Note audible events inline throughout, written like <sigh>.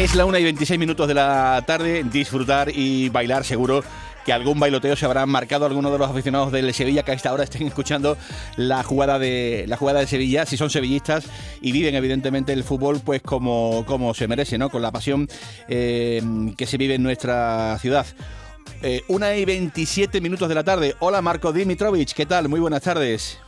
Es la 1 y 26 minutos de la tarde, disfrutar y bailar seguro que algún bailoteo se habrá marcado algunos de los aficionados del Sevilla que a esta hora estén escuchando la jugada de la jugada de Sevilla, si son sevillistas y viven evidentemente el fútbol pues como, como se merece, ¿no? Con la pasión eh, que se vive en nuestra ciudad. Eh, una y 27 minutos de la tarde. Hola Marco Dimitrovich, ¿qué tal? Muy buenas tardes.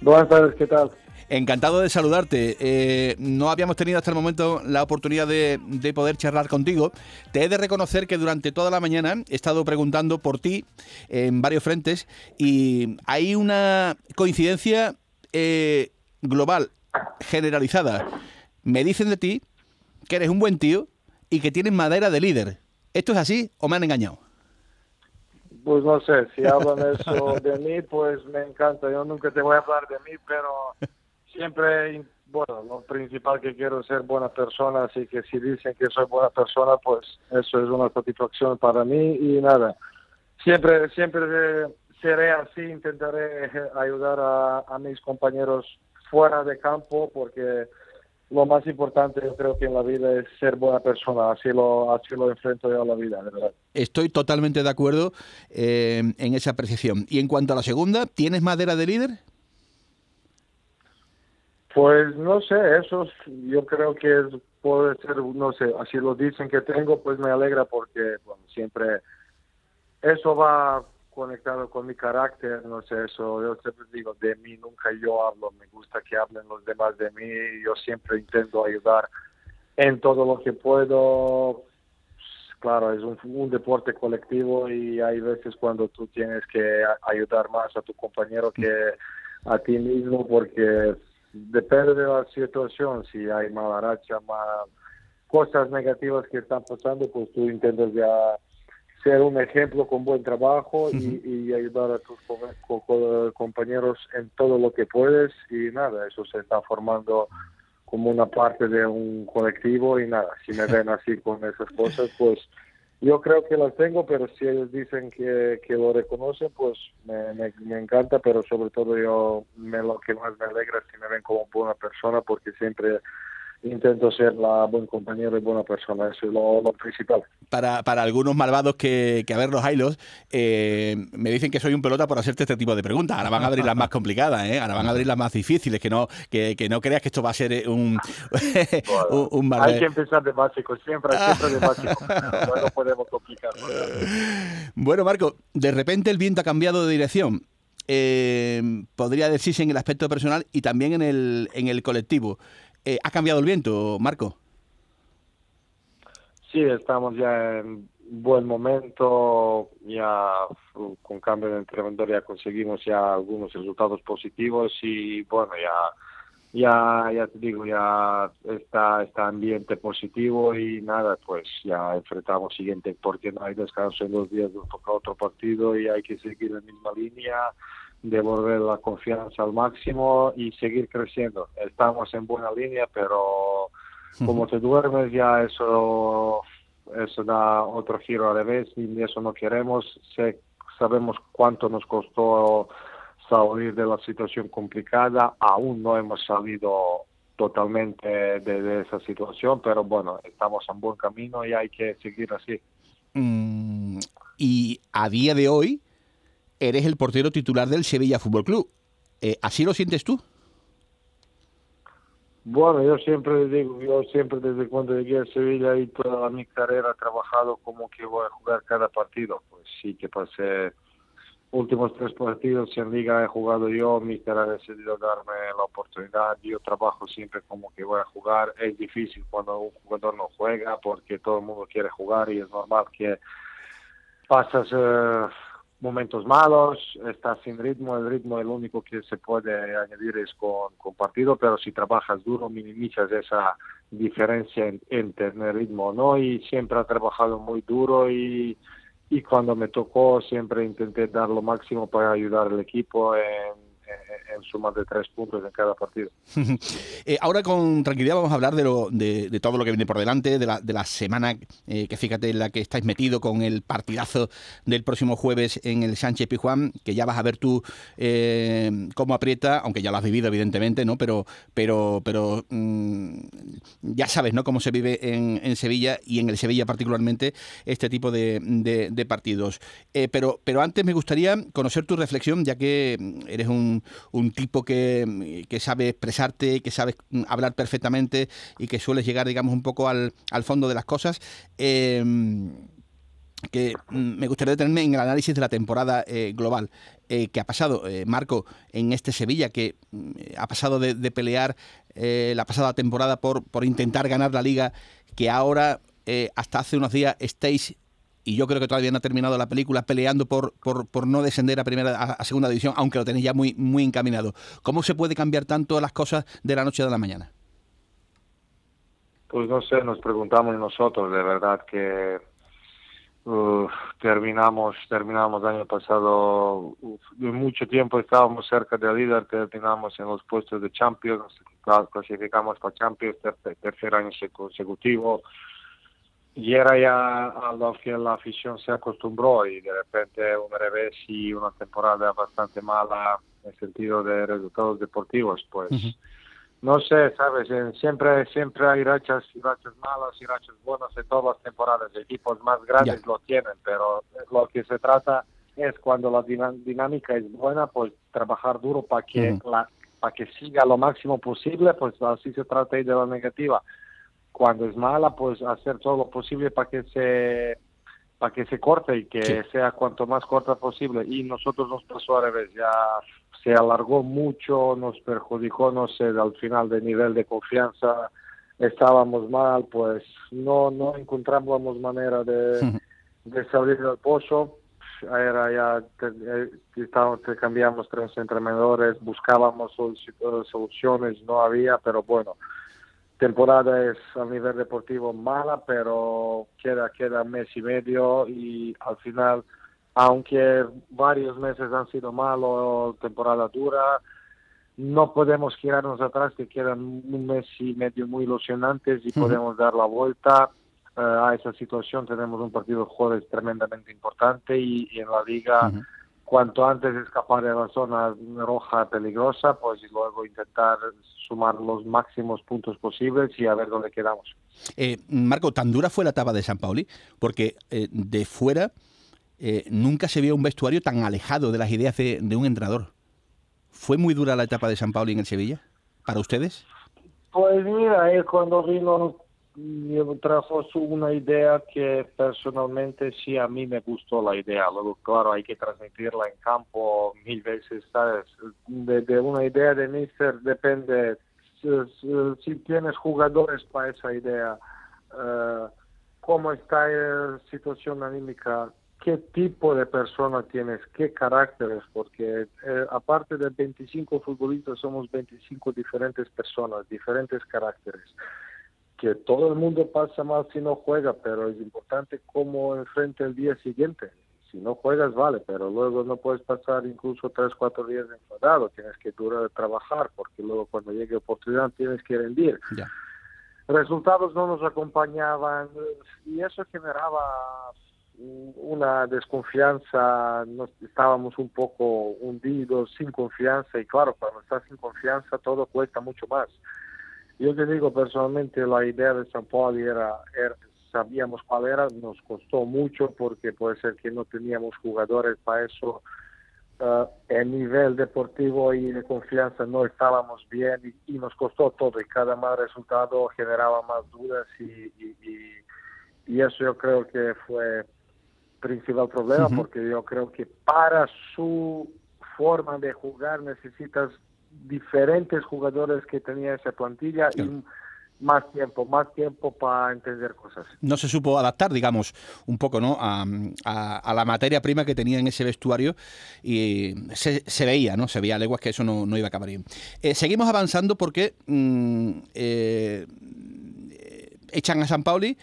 Buenas tardes, ¿qué tal? Encantado de saludarte. Eh, no habíamos tenido hasta el momento la oportunidad de, poder charlar contigo. Te he de reconocer que durante toda la mañana he estado preguntando por ti en varios frentes y hay una coincidencia eh, global, generalizada. Me dicen de ti que eres un buen tío y que tienes madera de líder. ¿Esto es así o me han engañado? Pues no sé, si hablan eso <laughs> de mí, pues me encanta. Yo nunca te voy a hablar de mí, pero siempre, bueno, lo principal que quiero es ser buena persona, así que si dicen que soy buena persona, pues eso es una satisfacción para mí y nada. Siempre, siempre seré así, intentaré ayudar a, mis compañeros fuera de campo porque lo más importante yo creo que en la vida es ser buena persona, así lo, así lo enfrento yo a la vida, de verdad. Estoy totalmente de acuerdo eh, en esa apreciación. Y en cuanto a la segunda, ¿tienes madera de líder? Pues no sé, eso yo creo que puede ser, no sé, así lo dicen que tengo, pues me alegra porque bueno, siempre eso va conectado con mi carácter, no sé, eso yo siempre digo, de mí nunca yo hablo, me gusta que hablen los demás de mí, yo siempre intento ayudar en todo lo que puedo. Claro, es un, un deporte colectivo y hay veces cuando tú tienes que ayudar más a tu compañero que a ti mismo porque depende de la situación, si hay mala racha, mal, cosas negativas que están pasando, pues tú intentas ya ser un ejemplo con buen trabajo y, ayudar a tus compañeros en todo lo que puedes y nada, eso se está formando como una parte de un colectivo y nada, si me ven así con esas cosas, pues yo creo que las tengo, pero si ellos dicen que, que lo reconocen, pues me, me, encanta, pero sobre todo yo me, lo que más me alegra es que me ven como buena persona, porque siempre intento ser la buen compañero y buena persona, eso es lo, principal. Para, para, algunos malvados que, que a ver los hilos, eh, me dicen que soy un pelota por hacerte este tipo de preguntas. Ahora van a abrir las más complicadas, ¿eh? ahora van a abrir las más difíciles, que no, que, que no creas que esto va a ser <laughs> un, un, Hay que empezar de básico, siempre, siempre de básico. no podemos complicar. Bueno, Marco, de repente el viento ha cambiado de dirección. Eh, podría decirse en el aspecto personal y también en el, en el colectivo. Eh, ¿Ha cambiado el viento, Marco? Sí, estamos ya en buen momento, ya con cambio de entrenador ya conseguimos ya algunos resultados positivos y bueno, ya ya ya te digo, ya está está ambiente positivo y nada, pues ya enfrentamos siguiente porque no hay descanso en dos días, toca otro partido y hay que seguir la misma línea devolver la confianza al máximo y seguir creciendo. Estamos en buena línea, pero como te duermes ya eso eso da otro giro al revés y eso no queremos. Sé, sabemos cuánto nos costó salir de la situación complicada, aún no hemos salido totalmente de, esa situación, pero bueno, estamos en buen camino y hay que seguir así. Mm, y a día de hoy, eres el portero titular del Sevilla Fútbol Club. Eh, ¿Así lo sientes tú? Bueno, yo siempre digo, yo siempre desde cuando llegué a Sevilla y toda mi carrera he trabajado como que voy a jugar cada partido. Pues sí que pasé últimos tres partidos en liga he jugado yo, mi ha decidido darme la oportunidad, yo trabajo siempre como que voy a jugar, es difícil cuando un jugador no juega porque todo el mundo quiere jugar y es normal que pasas eh, momentos malos, está sin ritmo, el ritmo el único que se puede añadir es con, con partido, pero si trabajas duro minimizas esa diferencia en, en, tener ritmo no, y siempre ha trabajado muy duro y, y cuando me tocó siempre intenté dar lo máximo para ayudar al equipo en, en suma de tres puntos en cada partido. <laughs> Eh, ahora con tranquilidad vamos a hablar de, lo, de, todo lo que viene por delante, de la, de la semana eh, que fíjate en la que estáis metido con el partidazo del próximo jueves en el Sánchez Pijuán, que ya vas a ver tú eh, cómo aprieta, aunque ya lo has vivido evidentemente, ¿no? Pero, pero, pero mm, ya sabes, ¿no? Cómo se vive en, Sevilla y en el Sevilla particularmente este tipo de, de partidos. pero, pero antes me gustaría conocer tu reflexión, ya que eres un, un tipo que, que sabe expresarte, que sabe hablar perfectamente y que suele llegar, digamos, un poco al, al fondo de las cosas. Em, que me gustaría detenerme en el análisis de la temporada eh, global eh, que ha pasado, eh, Marco, en este Sevilla, que ha pasado de, de pelear la pasada temporada por, por intentar ganar la liga, que ahora, hasta hace unos días, estáis y yo creo que todavía no ha terminado la película peleando por, por, por no descender a primera a, segunda división, aunque lo tenéis ya muy, muy encaminado. ¿Cómo se puede cambiar tanto las cosas de la noche a la mañana? Pues no sé, nos preguntamos nosotros, de verdad que terminamos terminamos el año pasado de mucho tiempo estábamos cerca del líder terminamos en los puestos de Champions clasificamos para Champions tercer año consecutivo y era ya a lo que la afición se acostumbró y de repente un revés y una temporada bastante mala en el sentido de resultados deportivos, pues no sé, sabes, siempre siempre hay rachas y rachas malas y rachas buenas en todas las temporadas, equipos más grandes lo tienen, pero lo que se trata es cuando la dinámica es buena, pues trabajar duro para que la, para que siga lo máximo posible, pues así se trata de la negativa cuando es mala, pues hacer todo lo posible para que se para que se corte y que sea cuanto más corta posible. Y nosotros nos pasó a revés, ya se alargó mucho, nos perjudicó, no sé, al final de nivel de confianza, estábamos mal, pues no no encontramos manera de, de salir del pozo. Era ya, eh, estábamos, cambiamos tres entrenadores, buscábamos soluciones, no había, pero bueno, temporada es a nivel deportivo mala, pero queda queda mes y medio y al final, aunque varios meses han sido malos, temporada dura, no podemos girarnos atrás, que quedan un mes y medio muy ilusionantes y podemos dar la vuelta eh, a esa situación. Tenemos un partido de jueves tremendamente importante y, en la liga cuanto antes escapar de la zona roja peligrosa, pues y luego intentar sumar los máximos puntos posibles y a ver dónde quedamos. Eh, Marco, tan dura fue la etapa de San Pauli, porque eh, de fuera eh, nunca se vio un vestuario tan alejado de las ideas de, de, un entrenador. ¿Fue muy dura la etapa de San Pauli en el Sevilla para ustedes? Pues mira, él cuando vino trajo una idea que personalmente sí a mí me gustó la idea. Luego, claro, hay que transmitirla en campo mil veces, ¿sabes? De, una idea de Mister depende si, tienes jugadores para esa idea, uh, cómo está la situación anímica, qué tipo de persona tienes, qué caracteres, porque eh, aparte de 25 futbolistas somos 25 diferentes personas, diferentes caracteres que todo el mundo pasa mal si no juega, pero es importante cómo enfrenta el día siguiente. Si no juegas, vale, pero luego no puedes pasar incluso tres, cuatro días enfadado, tienes que durar trabajar, porque luego cuando llegue oportunidad tienes que rendir. Resultados no nos acompañaban y eso generaba una desconfianza, nos, estábamos un poco hundidos, sin confianza, y claro, cuando estás sin confianza todo cuesta mucho más. Yo te digo personalmente, la idea de San Paulo era, sabíamos cuál era, nos costó mucho porque puede ser que no teníamos jugadores para eso. Uh, el nivel deportivo y de confianza no estábamos bien y, nos costó todo y cada mal resultado generaba más dudas y, y, y eso yo creo que fue principal problema porque yo creo que para su forma de jugar necesitas diferentes jugadores que tenía esa plantilla y más tiempo, más tiempo para entender cosas. No se supo adaptar, digamos, un poco, ¿no? A, a, la materia prima que tenía en ese vestuario y se, se veía, ¿no? Se veía a leguas que eso no, no iba a acabar bien. Eh, seguimos avanzando porque mm, eh, echan a San Pauli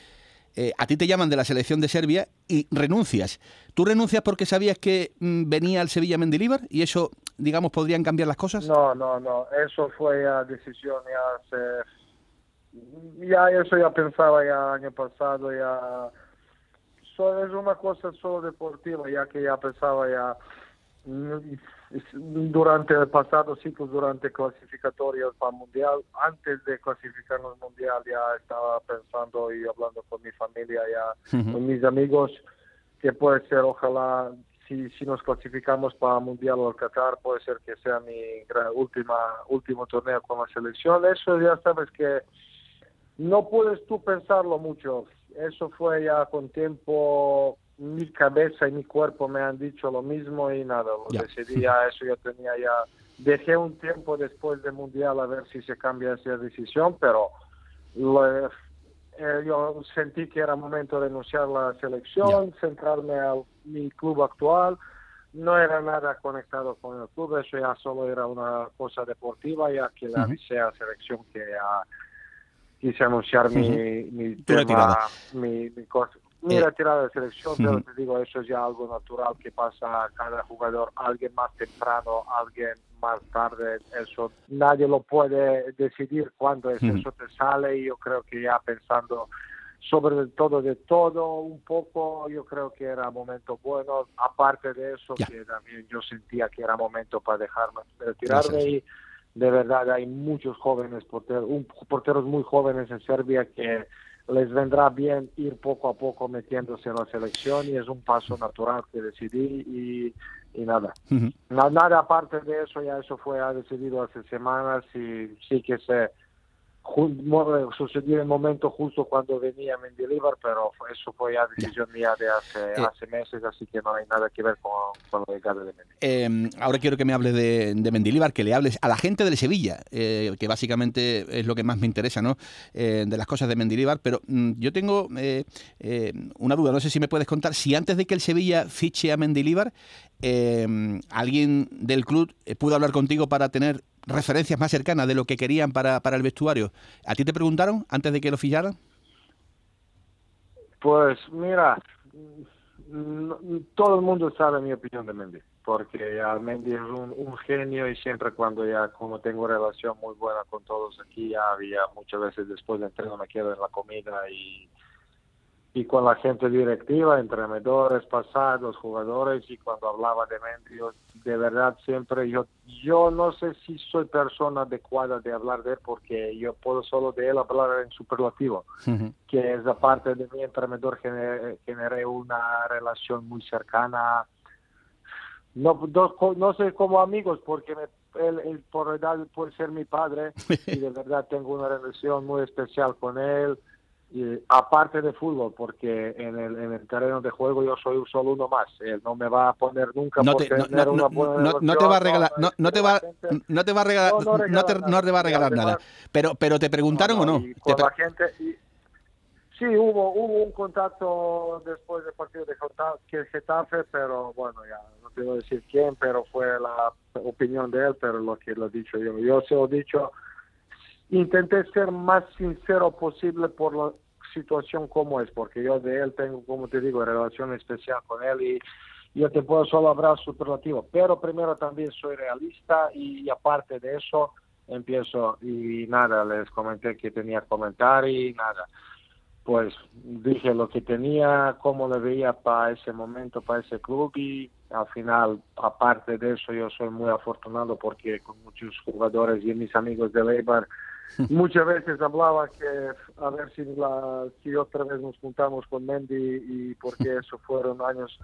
eh, a ti te llaman de la selección de Serbia y renuncias. ¿Tú renuncias porque sabías que mm, venía al Sevilla Mendilibar y eso digamos, podrían cambiar las cosas? No, no, no. Eso fue ya decisión ya. Ya eso ya pensaba ya año pasado, ya... Solo es una cosa solo deportiva, ya que ya pensaba ya durante el pasado ciclo, durante clasificatorias para Mundial, antes de clasificarnos Mundial ya estaba pensando y hablando con mi familia, ya con mis amigos, que puede ser, ojalá, si, si nos clasificamos para Mundial o Qatar, puede ser que sea mi última último torneo con la selección. Eso ya sabes que no puedes tú pensarlo mucho. Eso fue ya con tiempo mi cabeza y mi cuerpo me han dicho lo mismo y nada, lo decidí ya, eso yo tenía ya, dejé un tiempo después del Mundial a ver si se cambia esa decisión, pero eh, yo sentí que era momento de renunciar a la selección, centrarme a mi club actual, no era nada conectado con el club, eso ya solo era una cosa deportiva, ya que la uh selección que ya quise anunciar mi, mi tema, mi, mi, cosa, ni eh, tirada de selección, pero te digo, eso es ya algo natural que pasa a cada jugador, alguien más temprano, alguien más tarde, eso nadie lo puede decidir cuándo es, eso te sale y yo creo que ya pensando sobre todo de todo un poco, yo creo que era momento bueno, aparte de eso, que también yo sentía que era momento para dejarme retirarme y de verdad hay muchos jóvenes porteros, un, porteros muy jóvenes en Serbia que les vendrá bien ir poco a poco metiéndose en la selección y es un paso natural que decidí y, nada. Nada aparte de eso, ya eso fue decidido hace semanas y sí que se sucedió el momento justo cuando venía Mendilibar, pero eso fue ya decisión mía de hace, eh. hace meses, así que no hay nada que ver con, con lo de de Eh, ahora quiero que me hables de, de Mendilibar, que le hables a la gente de Sevilla, eh, que básicamente es lo que más me interesa, ¿no? Eh, de las cosas de Mendilibar, pero mm, yo tengo una duda, no sé si me puedes contar, si antes de que el Sevilla fiche a Mendilibar, alguien del club pudo hablar contigo para tener referencias más cercanas de lo que querían para, para el vestuario. ¿A ti te preguntaron antes de que lo ficharan? Pues mira, todo el mundo sabe mi opinión de Mendy, porque Mendy es un, un, genio y siempre cuando ya como tengo relación muy buena con todos aquí, ya había muchas veces después de entreno me quedo en la comida y y con la gente directiva, entrenadores pasados, jugadores, y cuando hablaba de Mendy, de verdad siempre yo, yo no sé si soy persona adecuada de hablar de él porque yo puedo solo de él hablar en superlativo, que es aparte de mi entrenador generé, una relación muy cercana, no, no, sé como amigos porque él, por edad puede ser mi padre <laughs> y de verdad tengo una relación muy especial con él aparte de fútbol, porque en el, en el terreno de juego yo soy solo uno más. Él no me va a poner nunca no te, no, te va a regalar, no, te va, no te va a regalar, no, te, no te va a regalar nada. Pero, pero te preguntaron o no. Con la gente, sí, hubo, hubo un contacto después del partido de Getafe, pero bueno, ya no a decir quién, pero fue la opinión de él, pero lo que lo he dicho yo. Yo se lo he dicho intenté ser más sincero posible por lo situación como es, porque yo de él tengo, como te digo, relación especial con él y yo te puedo solo hablar superlativo, pero primero también soy realista y, aparte de eso empiezo y nada, les comenté que tenía que comentar y nada, pues dije lo que tenía, cómo le veía para ese momento, para ese club y al final, aparte de eso, yo soy muy afortunado porque con muchos jugadores y mis amigos de Leibar <laughs> Muchas veces hablaba que a ver si, la, si otra vez nos juntamos con Mendy y porque <laughs> eso fueron años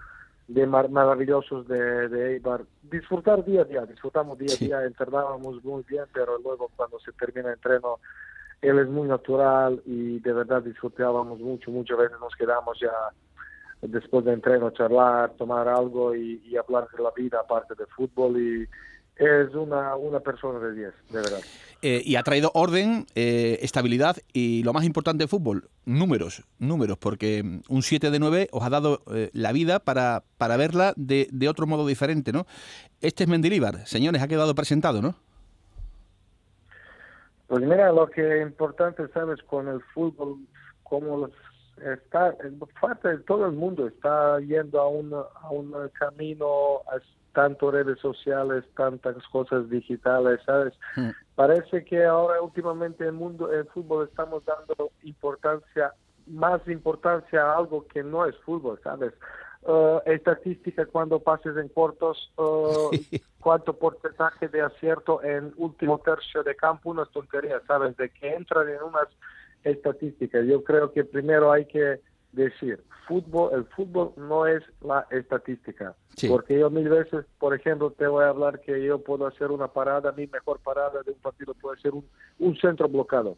de maravillosos de, de Eibar. Disfrutar día a día, disfrutamos día a día, entrenábamos muy bien, pero luego cuando se termina el entreno, él es muy natural y de verdad disfrutábamos mucho, muchas veces nos quedamos ya después de entreno charlar, tomar algo y, y hablar de la vida aparte del fútbol y es una, una persona de 10, de verdad. Eh, y ha traído orden, eh, estabilidad y lo más importante fútbol, números, números, porque un 7 de 9 os ha dado eh, la vida para, para verla de, de, otro modo diferente, ¿no? Este es Mendilíbar, señores, ha quedado presentado, ¿no? Pues mira, lo que es importante, sabes, con el fútbol, como está, parte de todo el mundo está yendo a un, a un camino tanto redes sociales, tantas cosas digitales, ¿sabes? Mm. Parece que ahora últimamente en el mundo el fútbol estamos dando importancia, más importancia a algo que no es fútbol, ¿sabes? Uh, estadística cuando pases en cortos, <laughs> uh, cuánto porcentaje de acierto en último tercio de campo, unas tonterías, ¿sabes? De que entran en unas estadísticas. Yo creo que primero hay que decir, fútbol, el fútbol no es la estadística. Porque yo mil veces, por ejemplo, te voy a hablar que yo puedo hacer una parada, mi mejor parada de un partido puede ser un, un centro bloqueado.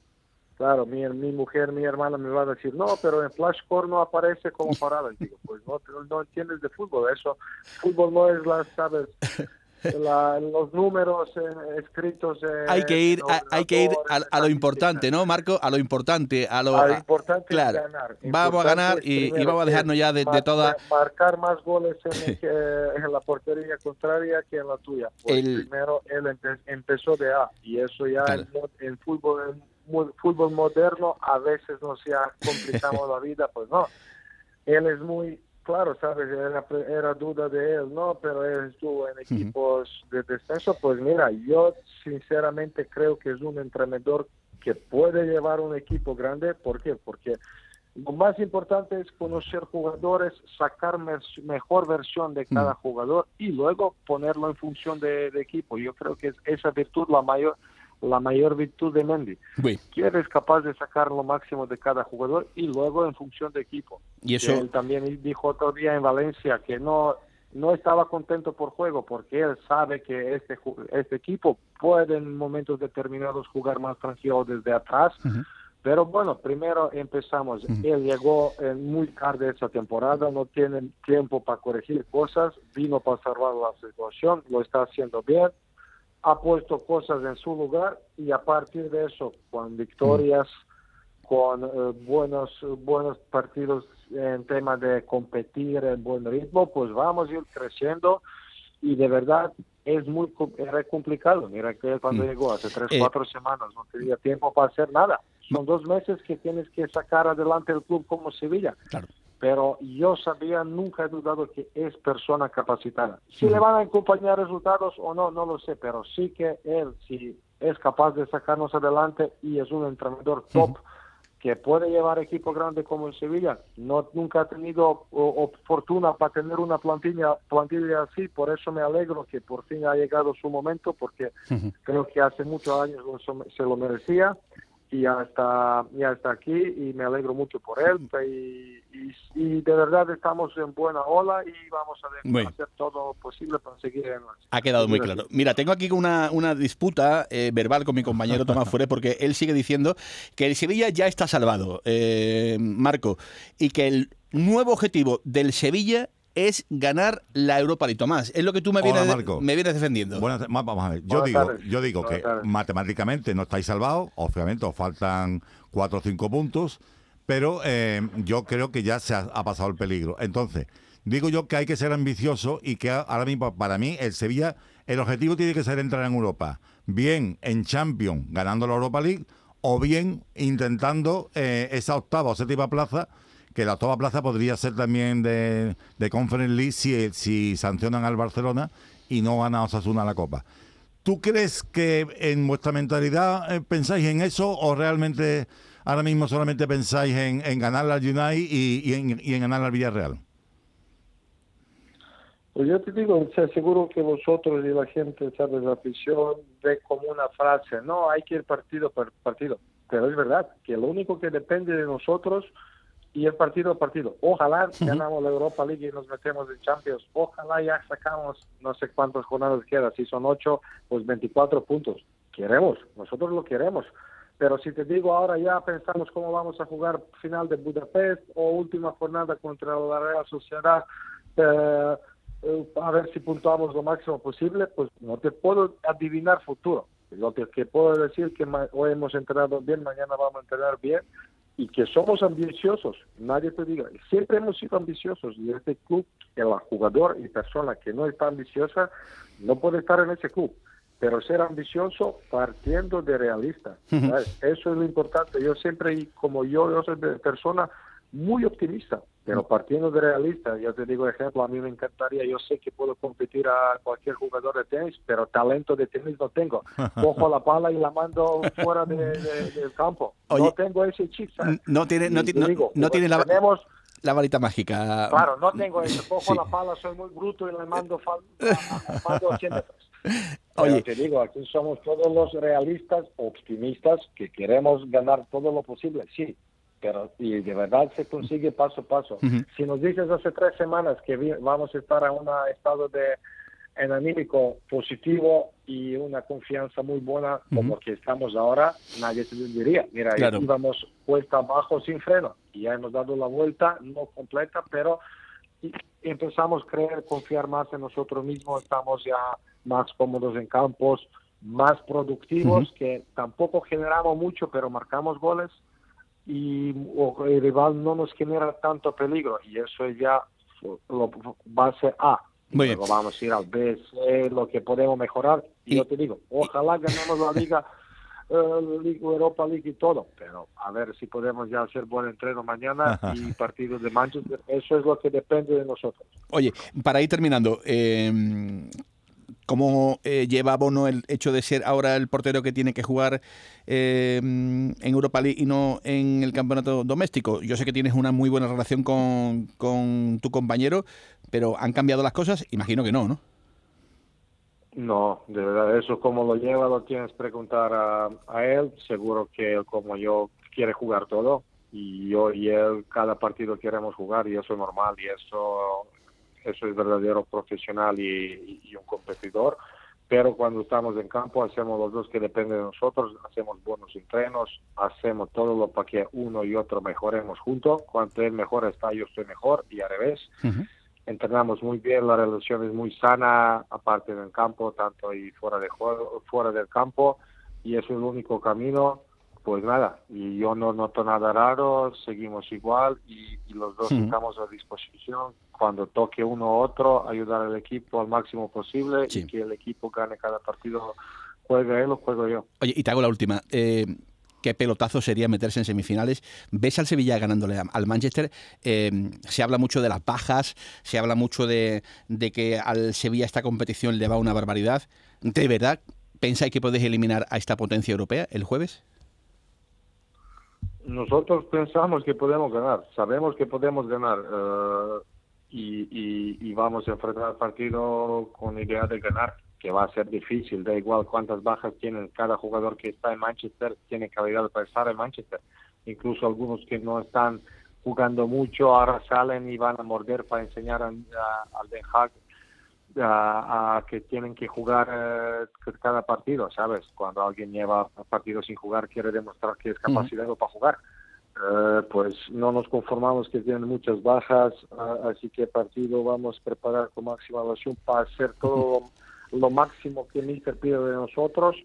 Claro, mi, mi mujer, mi hermana me va a decir, no, pero en Flashcore no aparece como parada. Y digo, pues no, no entiendes de fútbol, eso, fútbol no es la, sabes, <laughs> los números eh, escritos. hay que ir, hay que ir a, lo importante, ¿no, Marco? A lo importante, a lo, importante claro, ganar. Vamos a ganar y, vamos a dejarnos ya de, de toda. Marcar más goles en, <laughs> en, la portería contraria que en la tuya. Pues primero él empezó de A y eso ya en, fútbol en fútbol moderno a veces nos ya complicamos la vida, pues no. Él es muy claro, sabes, era, duda de él, ¿no? Pero él estuvo en equipos de descenso. Pues mira, yo sinceramente creo que es un entrenador que puede llevar un equipo grande. ¿Por qué? Porque lo más importante es conocer jugadores, sacar mejor versión de cada jugador y luego ponerlo en función de, de equipo. Yo creo que es esa virtud la mayor la mayor virtud de Mendy. Que eres capaz de sacar lo máximo de cada jugador y luego en función de equipo. Y eso... Él también dijo otro día en Valencia que no no estaba contento por juego porque él sabe que este este equipo puede en momentos determinados jugar más tranquilo desde atrás. Pero bueno, primero empezamos. Él llegó muy tarde esa temporada, no tiene tiempo para corregir cosas, vino para salvar la situación, lo está haciendo bien ha puesto cosas en su lugar y a partir de eso, con victorias, con eh, buenos, buenos partidos en tema de competir en buen ritmo, pues vamos a ir creciendo y de verdad es muy era complicado. Mira que cuando mm. llegó hace tres, eh, cuatro semanas no tenía tiempo para hacer nada. Son dos meses que tienes que sacar adelante el club como Sevilla. Claro pero yo sabía, nunca he dudado que es persona capacitada. Si le van a acompañar resultados o no, no lo sé, pero sí que él, si es capaz de sacarnos adelante y es un entrenador top que puede llevar equipo grande como el Sevilla, no nunca ha tenido fortuna para tener una plantilla plantilla así, por eso me alegro que por fin ha llegado su momento, porque creo que hace muchos años se lo merecía y ya está, ya está aquí y me alegro mucho por él y, de verdad estamos en buena ola y vamos a hacer todo posible para seguir en Ha quedado muy claro. Mira, tengo aquí una, una disputa eh, verbal con mi compañero Tomás Fure porque él sigue diciendo que el Sevilla ya está salvado, eh, Marco, y que el nuevo objetivo del Sevilla es ganar la Europa League. Tomás, es lo que tú me vienes, me vienes defendiendo. Bueno, vamos a ver. Yo digo, yo digo que matemáticamente no estáis salvados. Obviamente os faltan cuatro o cinco puntos. Pero eh, yo creo que ya se ha, pasado el peligro. Entonces, digo yo que hay que ser ambicioso y que ahora mismo, para mí, el Sevilla, el objetivo tiene que ser entrar en Europa. Bien en Champions, ganando la Europa League, o bien intentando eh, esa octava o séptima plaza que la octava plaza podría ser también de, de Conference League si, si sancionan al Barcelona y no van a Osasuna la Copa. ¿Tú crees que en vuestra mentalidad eh, pensáis en eso o realmente ahora mismo solamente pensáis en, en ganar al United y, en, y en ganar al Villarreal? Pues yo te digo, seguro que vosotros y la gente, ¿sabes? La afición ve como una frase, no, hay que ir partido por partido. Pero es verdad que lo único que depende de nosotros y es partido a partido. Ojalá ganamos la Europa League y nos metemos en Champions. Ojalá ya sacamos no sé cuántas jornadas quedan. Si son ocho, pues 24 puntos. Queremos, nosotros lo queremos. Pero si te digo ahora ya pensamos cómo vamos a jugar final de Budapest o última jornada contra la Real Sociedad, eh, eh, a ver si puntuamos lo máximo posible, pues no te puedo adivinar futuro. Lo que, que puedo decir que hoy hemos entrenado bien, mañana vamos a entrenar bien y que somos ambiciosos, nadie te diga, siempre hemos sido ambiciosos y este club, el jugador y persona que no está ambiciosa, no puede estar en ese club, pero ser ambicioso partiendo de realista, eso es lo importante, yo siempre, como yo, yo soy de persona, muy optimista, pero partiendo de realista, yo te digo ejemplo, a mí me encantaría, yo sé que puedo competir a cualquier jugador de tenis, pero talento de tenis no tengo. <laughs> Cojo la pala y la mando fuera del campo. no tengo ese chip. No tiene, no, no, tiene la, la varita mágica. Claro, no tengo eso. <laughs> Cojo la pala, soy muy bruto y la mando, mando 100 metros. <laughs> Oye. te digo, aquí somos todos los realistas, optimistas, que queremos ganar todo lo posible, sí, pero y de verdad se consigue paso a paso. Si nos dices hace tres semanas que vamos a estar en un estado de en anímico positivo y una confianza muy buena como que estamos ahora, nadie se diría, mira, íbamos vuelta abajo sin freno y ya hemos dado la vuelta, no completa, pero empezamos a creer, confiar más en nosotros mismos, estamos ya más cómodos en campos, más productivos, que tampoco generamos mucho, pero marcamos goles y el rival no nos genera tanto peligro y eso es ya lo, base A. Luego vamos a ir al B, C, lo que podemos mejorar. Y, yo te digo, ojalá ganemos la Liga, <laughs> eh, Europa League y todo, pero a ver si podemos ya hacer buen entreno mañana y partidos de Manchester. Eso es lo que depende de nosotros. Oye, para ir terminando, eh, cómo eh, lleva Bono el hecho de ser ahora el portero que tiene que jugar eh, en Europa League y no en el campeonato doméstico. Yo sé que tienes una muy buena relación con, con tu compañero, pero ¿han cambiado las cosas? Imagino que no, ¿no? No, de verdad, eso como lo lleva lo tienes que preguntar a, a él. Seguro que como yo quiere jugar todo y yo y él cada partido queremos jugar y eso es normal y eso eso es verdadero profesional y, un competidor, pero cuando estamos en campo hacemos los dos que dependen de nosotros, hacemos buenos entrenos, hacemos todo lo para que uno y otro mejoremos juntos, cuanto él mejor está yo estoy mejor y al revés. Entrenamos muy bien, la relación es muy sana, aparte del campo, tanto y fuera de juego, fuera del campo, y eso es el único camino pues nada, y yo no noto nada raro, seguimos igual y, los dos estamos a disposición cuando toque uno u otro, ayudar al equipo al máximo posible y que el equipo gane cada partido, juegue él o juego yo. Oye, y te hago la última. Eh, qué pelotazo sería meterse en semifinales. ¿Ves al Sevilla ganándole al Manchester? Eh, se habla mucho de las bajas, se habla mucho de, de, que al Sevilla esta competición le va una barbaridad. ¿De verdad pensáis que podéis eliminar a esta potencia europea el jueves? Nosotros pensamos que podemos ganar, sabemos que podemos ganar eh, y, vamos a enfrentar el partido con idea de ganar, que va a ser difícil, da igual cuántas bajas tiene cada jugador que está en Manchester, tiene calidad para estar en Manchester, incluso algunos que no están jugando mucho ahora salen y van a morder para enseñar al Den Haag a, que tienen que jugar eh, cada partido, ¿sabes? Cuando alguien lleva partido sin jugar quiere demostrar que es capacitado para jugar. Eh, pues no nos conformamos que tienen muchas bajas, así que partido vamos a preparar con máxima evaluación para hacer todo lo, máximo que Mister pide de nosotros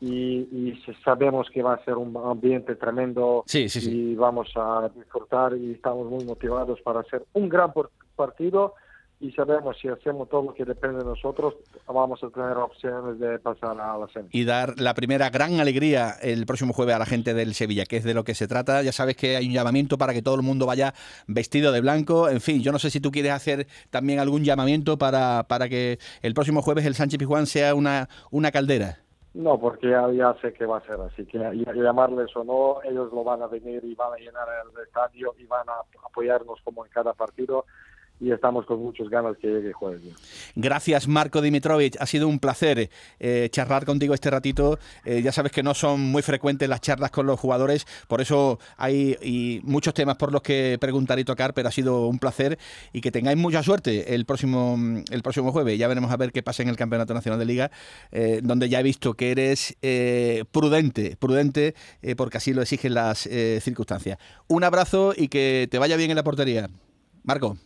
y, y, sabemos que va a ser un ambiente tremendo y vamos a disfrutar y estamos muy motivados para hacer un gran partido y sabemos si hacemos todo lo que depende de nosotros, vamos a tener opciones de pasar a la semi. Y dar la primera gran alegría el próximo jueves a la gente del Sevilla, que es de lo que se trata. Ya sabes que hay un llamamiento para que todo el mundo vaya vestido de blanco. En fin, yo no sé si tú quieres hacer también algún llamamiento para, para que el próximo jueves el Sánchez Pizjuán sea una, una caldera. No, porque ya, ya, sé que va a ser así, que llamarles o no, ellos lo van a venir y van a llenar el estadio y van a apoyarnos como en cada partido y estamos con muchas ganas que llegue jueves. Gracias, Marco Dimitrovich. Ha sido un placer eh, charlar contigo este ratito. Eh, ya sabes que no son muy frecuentes las charlas con los jugadores, por eso hay muchos temas por los que preguntar y tocar, pero ha sido un placer y que tengáis mucha suerte el próximo, el próximo jueves. Ya veremos a ver qué pasa en el Campeonato Nacional de Liga, eh, donde ya he visto que eres prudente, prudente, porque así lo exigen las circunstancias. Un abrazo y que te vaya bien en la portería. Marco.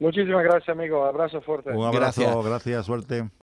Muchísimas gracias, amigo. Abrazo fuerte. Un abrazo, gracias suerte.